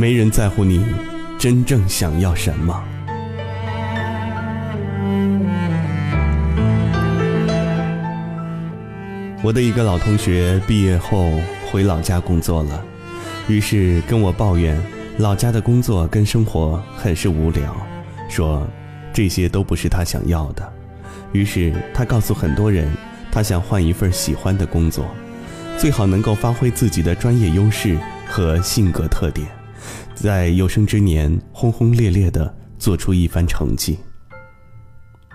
没人在乎你真正想要什么。我的一个老同学毕业后回老家工作了，于是跟我抱怨老家的工作跟生活很是无聊，说这些都不是他想要的。于是他告诉很多人，他想换一份喜欢的工作，最好能够发挥自己的专业优势和性格特点，在有生之年轰轰烈烈地做出一番成绩。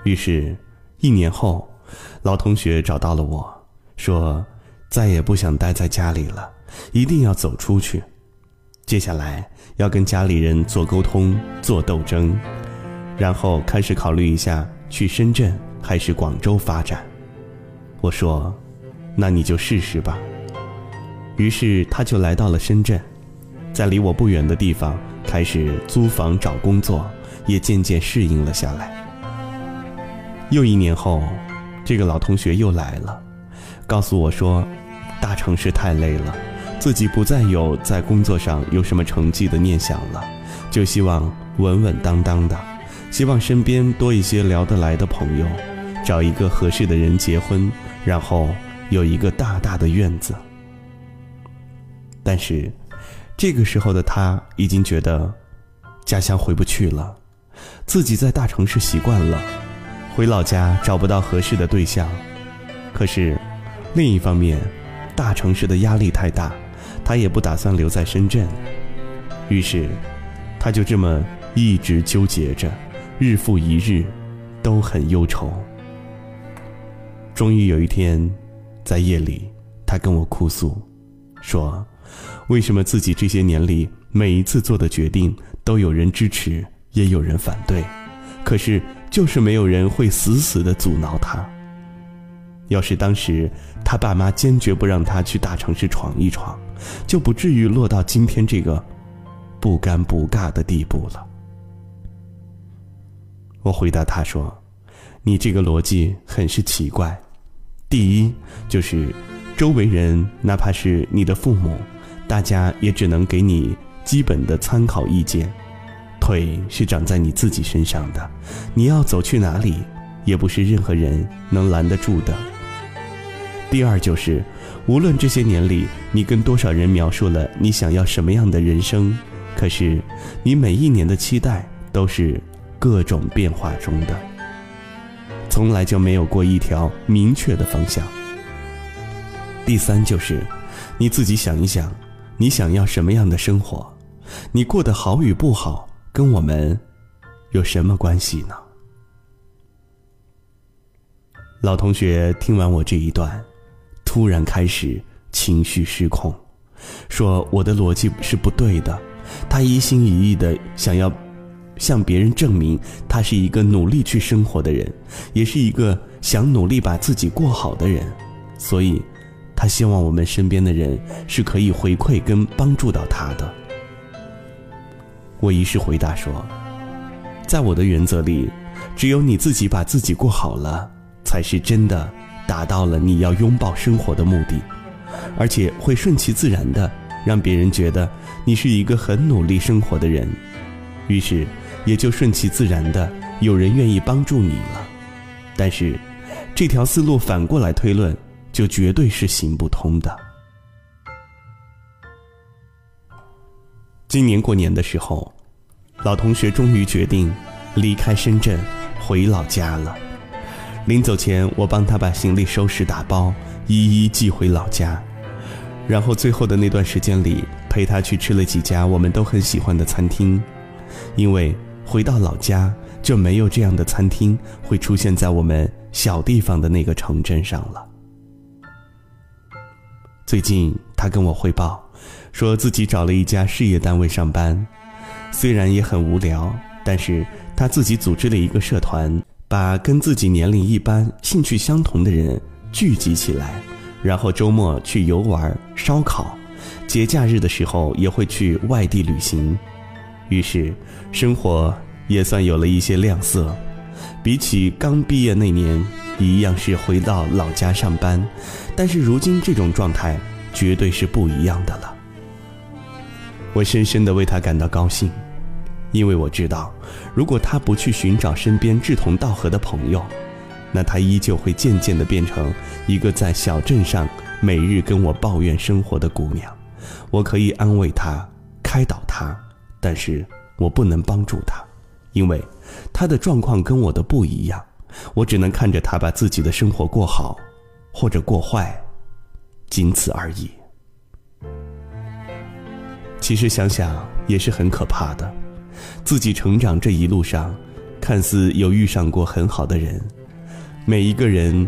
于是，一年后，老同学找到了我。说，再也不想待在家里了，一定要走出去。接下来要跟家里人做沟通、做斗争，然后开始考虑一下去深圳还是广州发展。我说，那你就试试吧。于是他就来到了深圳，在离我不远的地方开始租房找工作，也渐渐适应了下来。又一年后，这个老同学又来了。告诉我说，大城市太累了，自己不再有在工作上有什么成绩的念想了，就希望稳稳当当的，希望身边多一些聊得来的朋友，找一个合适的人结婚，然后有一个大大的院子。但是，这个时候的他已经觉得，家乡回不去了，自己在大城市习惯了，回老家找不到合适的对象，可是。另一方面，大城市的压力太大，他也不打算留在深圳。于是，他就这么一直纠结着，日复一日，都很忧愁。终于有一天，在夜里，他跟我哭诉，说：“为什么自己这些年里每一次做的决定都有人支持，也有人反对，可是就是没有人会死死的阻挠他。”要是当时他爸妈坚决不让他去大城市闯一闯，就不至于落到今天这个不尴不尬的地步了。我回答他说：“你这个逻辑很是奇怪。第一，就是周围人，哪怕是你的父母，大家也只能给你基本的参考意见。腿是长在你自己身上的，你要走去哪里，也不是任何人能拦得住的。”第二就是，无论这些年里你跟多少人描述了你想要什么样的人生，可是你每一年的期待都是各种变化中的，从来就没有过一条明确的方向。第三就是，你自己想一想，你想要什么样的生活？你过得好与不好，跟我们有什么关系呢？老同学听完我这一段。突然开始情绪失控，说我的逻辑是不对的。他一心一意的想要向别人证明，他是一个努力去生活的人，也是一个想努力把自己过好的人。所以，他希望我们身边的人是可以回馈跟帮助到他的。我于是回答说，在我的原则里，只有你自己把自己过好了，才是真的。达到了你要拥抱生活的目的，而且会顺其自然的让别人觉得你是一个很努力生活的人，于是也就顺其自然的有人愿意帮助你了。但是，这条思路反过来推论，就绝对是行不通的。今年过年的时候，老同学终于决定离开深圳，回老家了。临走前，我帮他把行李收拾打包，一一寄回老家。然后最后的那段时间里，陪他去吃了几家我们都很喜欢的餐厅，因为回到老家就没有这样的餐厅会出现在我们小地方的那个城镇上了。最近他跟我汇报，说自己找了一家事业单位上班，虽然也很无聊，但是他自己组织了一个社团。把跟自己年龄一般、兴趣相同的人聚集起来，然后周末去游玩、烧烤，节假日的时候也会去外地旅行，于是生活也算有了一些亮色。比起刚毕业那年，一样是回到老家上班，但是如今这种状态绝对是不一样的了。我深深的为他感到高兴，因为我知道，如果他不去寻找身边志同道合的朋友，那他依旧会渐渐的变成一个在小镇上每日跟我抱怨生活的姑娘。我可以安慰她，开导她，但是我不能帮助她，因为他的状况跟我的不一样。我只能看着他把自己的生活过好，或者过坏，仅此而已。其实想想也是很可怕的，自己成长这一路上，看似有遇上过很好的人，每一个人，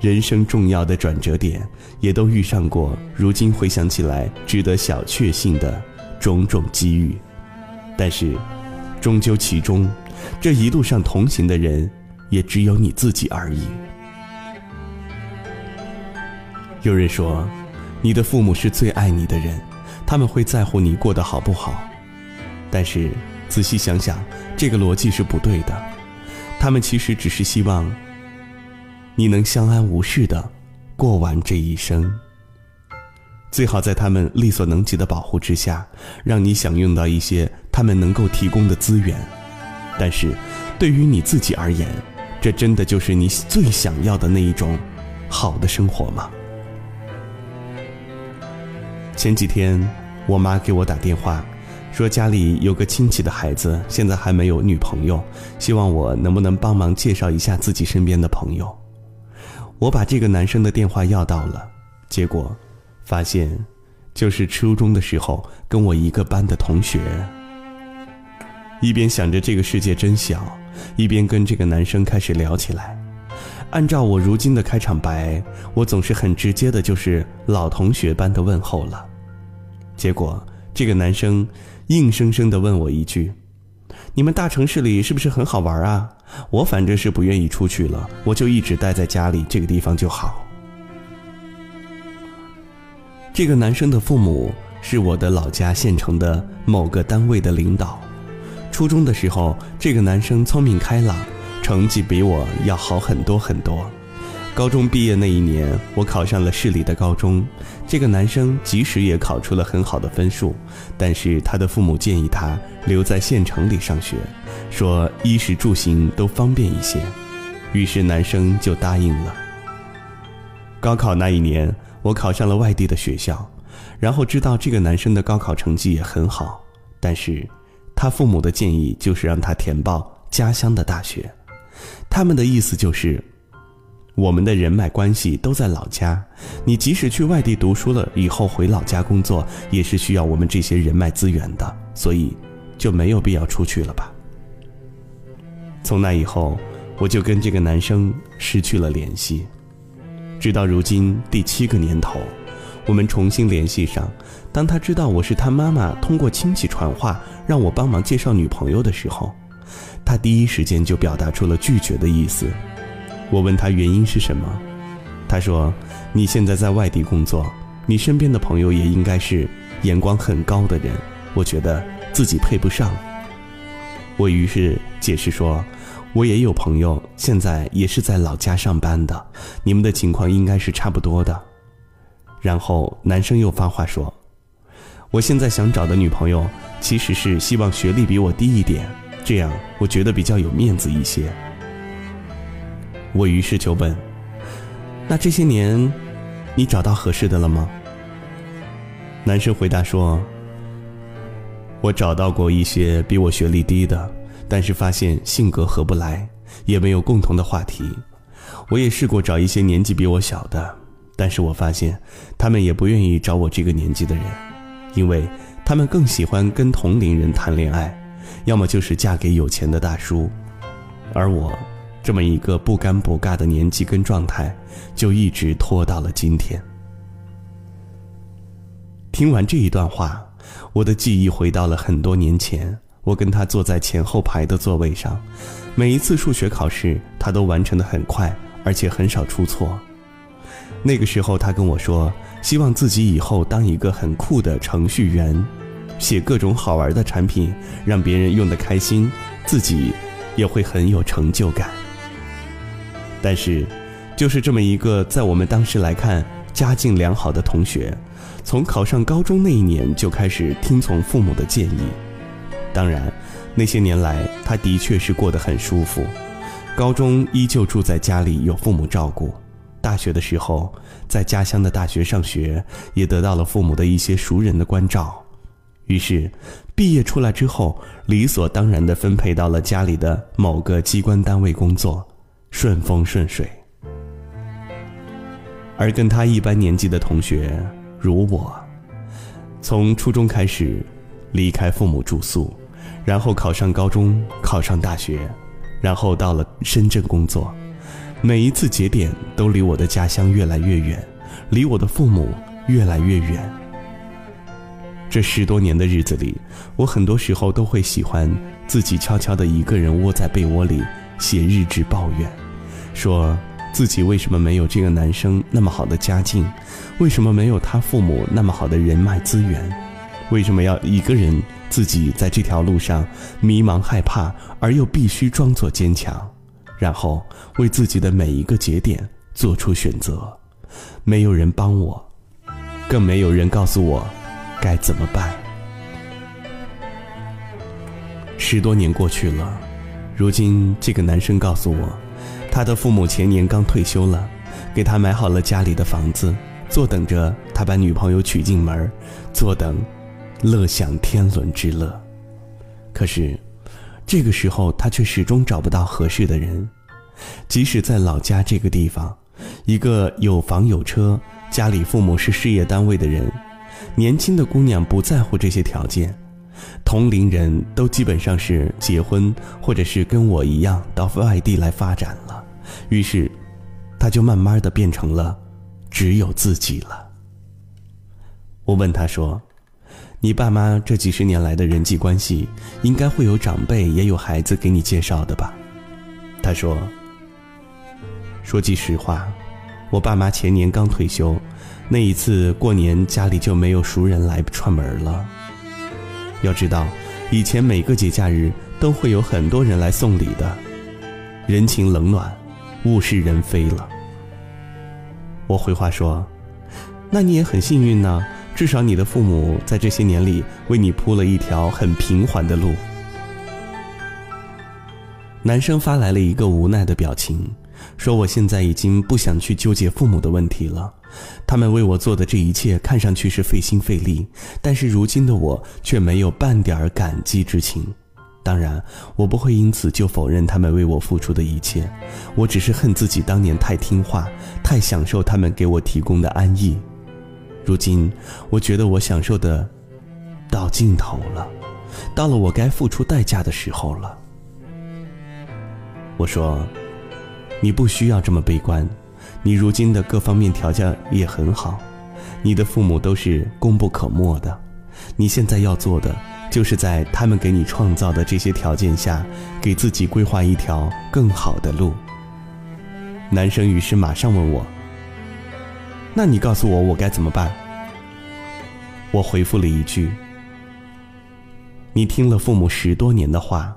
人生重要的转折点，也都遇上过。如今回想起来，值得小确幸的种种机遇，但是，终究其中，这一路上同行的人，也只有你自己而已。有人说，你的父母是最爱你的人。他们会在乎你过得好不好，但是仔细想想，这个逻辑是不对的。他们其实只是希望你能相安无事的过完这一生。最好在他们力所能及的保护之下，让你享用到一些他们能够提供的资源。但是，对于你自己而言，这真的就是你最想要的那一种好的生活吗？前几天。我妈给我打电话，说家里有个亲戚的孩子现在还没有女朋友，希望我能不能帮忙介绍一下自己身边的朋友。我把这个男生的电话要到了，结果发现就是初中的时候跟我一个班的同学。一边想着这个世界真小，一边跟这个男生开始聊起来。按照我如今的开场白，我总是很直接的，就是老同学般的问候了。结果，这个男生硬生生的问我一句：“你们大城市里是不是很好玩啊？”我反正是不愿意出去了，我就一直待在家里，这个地方就好。这个男生的父母是我的老家县城的某个单位的领导。初中的时候，这个男生聪明开朗，成绩比我要好很多很多。高中毕业那一年，我考上了市里的高中。这个男生即使也考出了很好的分数，但是他的父母建议他留在县城里上学，说衣食住行都方便一些。于是男生就答应了。高考那一年，我考上了外地的学校，然后知道这个男生的高考成绩也很好，但是他父母的建议就是让他填报家乡的大学，他们的意思就是。我们的人脉关系都在老家，你即使去外地读书了，以后回老家工作也是需要我们这些人脉资源的，所以就没有必要出去了吧。从那以后，我就跟这个男生失去了联系，直到如今第七个年头，我们重新联系上。当他知道我是他妈妈通过亲戚传话让我帮忙介绍女朋友的时候，他第一时间就表达出了拒绝的意思。我问他原因是什么，他说：“你现在在外地工作，你身边的朋友也应该是眼光很高的人，我觉得自己配不上。”我于是解释说：“我也有朋友，现在也是在老家上班的，你们的情况应该是差不多的。”然后男生又发话说：“我现在想找的女朋友，其实是希望学历比我低一点，这样我觉得比较有面子一些。”我于是就问：“那这些年，你找到合适的了吗？”男生回答说：“我找到过一些比我学历低的，但是发现性格合不来，也没有共同的话题。我也试过找一些年纪比我小的，但是我发现他们也不愿意找我这个年纪的人，因为他们更喜欢跟同龄人谈恋爱，要么就是嫁给有钱的大叔，而我。”这么一个不尴不尬的年纪跟状态，就一直拖到了今天。听完这一段话，我的记忆回到了很多年前，我跟他坐在前后排的座位上，每一次数学考试，他都完成的很快，而且很少出错。那个时候，他跟我说，希望自己以后当一个很酷的程序员，写各种好玩的产品，让别人用得开心，自己也会很有成就感。但是，就是这么一个在我们当时来看家境良好的同学，从考上高中那一年就开始听从父母的建议。当然，那些年来他的确是过得很舒服。高中依旧住在家里，有父母照顾。大学的时候，在家乡的大学上学，也得到了父母的一些熟人的关照。于是，毕业出来之后，理所当然地分配到了家里的某个机关单位工作，顺风顺水。而跟他一般年纪的同学，如我，从初中开始，离开父母住宿，然后考上高中，考上大学。然后到了深圳工作，每一次节点都离我的家乡越来越远，离我的父母越来越远。这十多年的日子里，我很多时候都会喜欢自己悄悄的一个人窝在被窝里写日志抱怨，说自己为什么没有这个男生那么好的家境，为什么没有他父母那么好的人脉资源，为什么要一个人？自己在这条路上迷茫害怕，而又必须装作坚强，然后为自己的每一个节点做出选择。没有人帮我，更没有人告诉我该怎么办。十多年过去了，如今这个男生告诉我，他的父母前年刚退休了，给他买好了家里的房子，坐等着他把女朋友娶进门，坐等。乐享天伦之乐，可是，这个时候他却始终找不到合适的人。即使在老家这个地方，一个有房有车、家里父母是事业单位的人，年轻的姑娘不在乎这些条件，同龄人都基本上是结婚，或者是跟我一样到外地来发展了。于是，他就慢慢的变成了只有自己了。我问他说。你爸妈这几十年来的人际关系，应该会有长辈也有孩子给你介绍的吧？他说：“说句实话，我爸妈前年刚退休，那一次过年家里就没有熟人来串门了。要知道，以前每个节假日都会有很多人来送礼的，人情冷暖，物是人非了。”我回话说：“那你也很幸运呢。”至少你的父母在这些年里为你铺了一条很平缓的路。男生发来了一个无奈的表情，说：“我现在已经不想去纠结父母的问题了，他们为我做的这一切看上去是费心费力，但是如今的我却没有半点感激之情。当然，我不会因此就否认他们为我付出的一切，我只是恨自己当年太听话，太享受他们给我提供的安逸。”如今，我觉得我享受的到尽头了，到了我该付出代价的时候了。我说：“你不需要这么悲观，你如今的各方面条件也很好，你的父母都是功不可没的。你现在要做的，就是在他们给你创造的这些条件下，给自己规划一条更好的路。”男生于是马上问我。那你告诉我，我该怎么办？我回复了一句：“你听了父母十多年的话，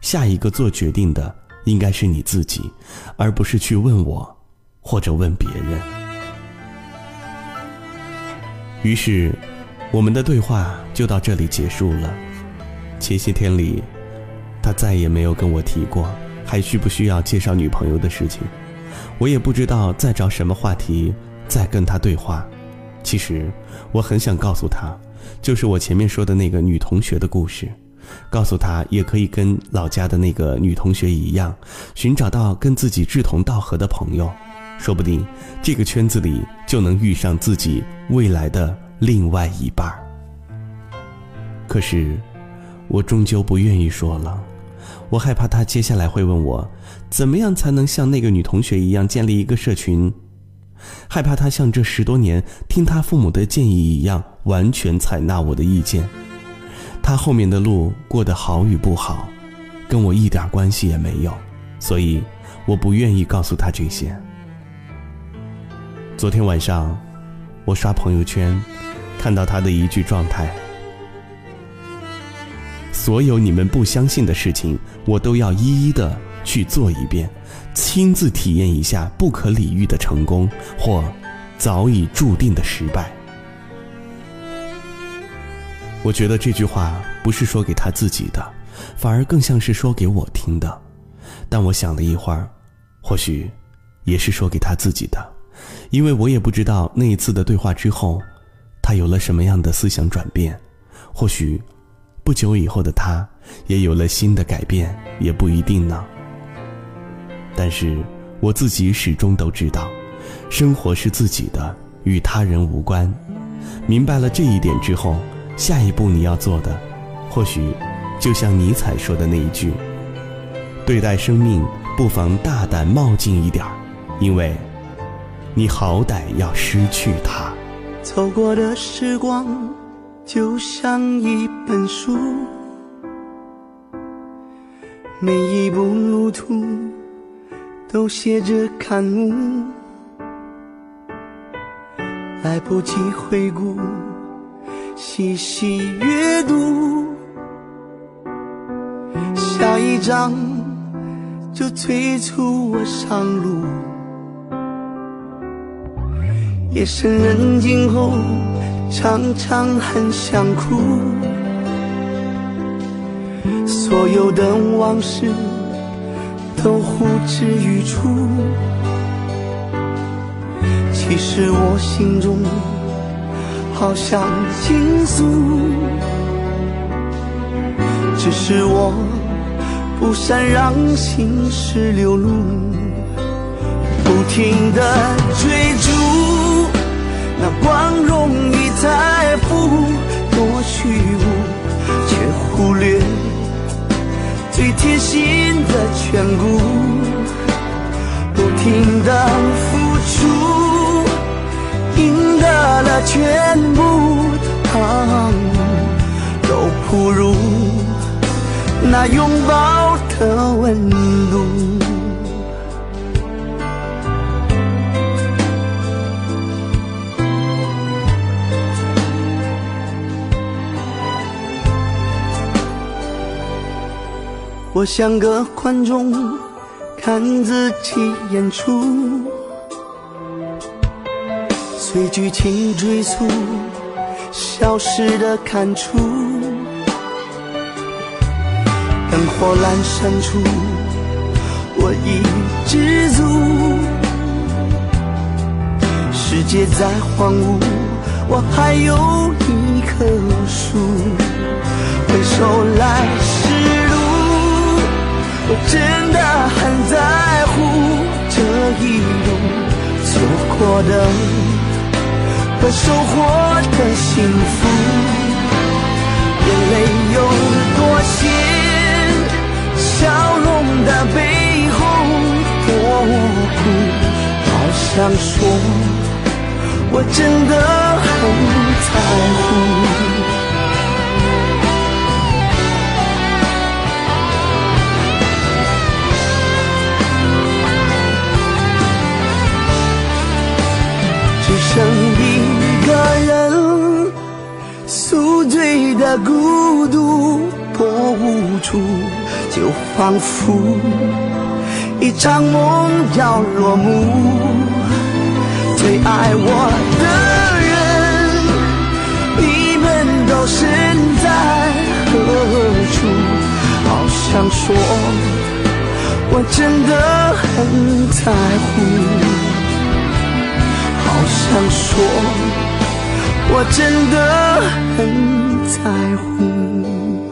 下一个做决定的应该是你自己，而不是去问我，或者问别人。”于是，我们的对话就到这里结束了。前些天里，他再也没有跟我提过还需不需要介绍女朋友的事情，我也不知道再找什么话题。在跟他对话，其实我很想告诉他，就是我前面说的那个女同学的故事，告诉他也可以跟老家的那个女同学一样，寻找到跟自己志同道合的朋友，说不定这个圈子里就能遇上自己未来的另外一半。可是，我终究不愿意说了，我害怕他接下来会问我，怎么样才能像那个女同学一样建立一个社群。害怕他像这十多年听他父母的建议一样，完全采纳我的意见。他后面的路过得好与不好，跟我一点关系也没有，所以我不愿意告诉他这些。昨天晚上，我刷朋友圈，看到他的一句状态：所有你们不相信的事情，我都要一一的去做一遍。亲自体验一下不可理喻的成功，或早已注定的失败。我觉得这句话不是说给他自己的，反而更像是说给我听的。但我想了一会儿，或许也是说给他自己的，因为我也不知道那一次的对话之后，他有了什么样的思想转变。或许不久以后的他也有了新的改变，也不一定呢。但是我自己始终都知道，生活是自己的，与他人无关。明白了这一点之后。下一步你要做的，或许就像尼采说的那一句：“对待生命，不妨大胆冒进一点儿，因为，你好歹要失去它。”走过的时光就像一本书，每一步路途都写着感悟，来不及回顾。细细阅读，下一章就催促我上路。夜深人静后，常常很想哭。所有的往事都呼之欲出，其实我心中。好想倾诉，只是我不善让心事流露，不停的追逐那光荣与财富，多虚无，却忽略最贴心的眷顾，不停的付出。赢得了全部，都不如那拥抱的温度。我像个观众，看自己演出。随剧情追溯，消失的感触。灯火阑珊处，我已知足。世界再荒芜，我还有一棵树。回首来时，我真的很在乎这一路错过的。和收获的幸福，眼泪有多咸，笑容的背后多苦。好想说，我真的很在乎。处，就仿佛一场梦要落幕。最爱我的人，你们都身在何处？好想说，我真的很在乎。好想说，我真的很。在乎。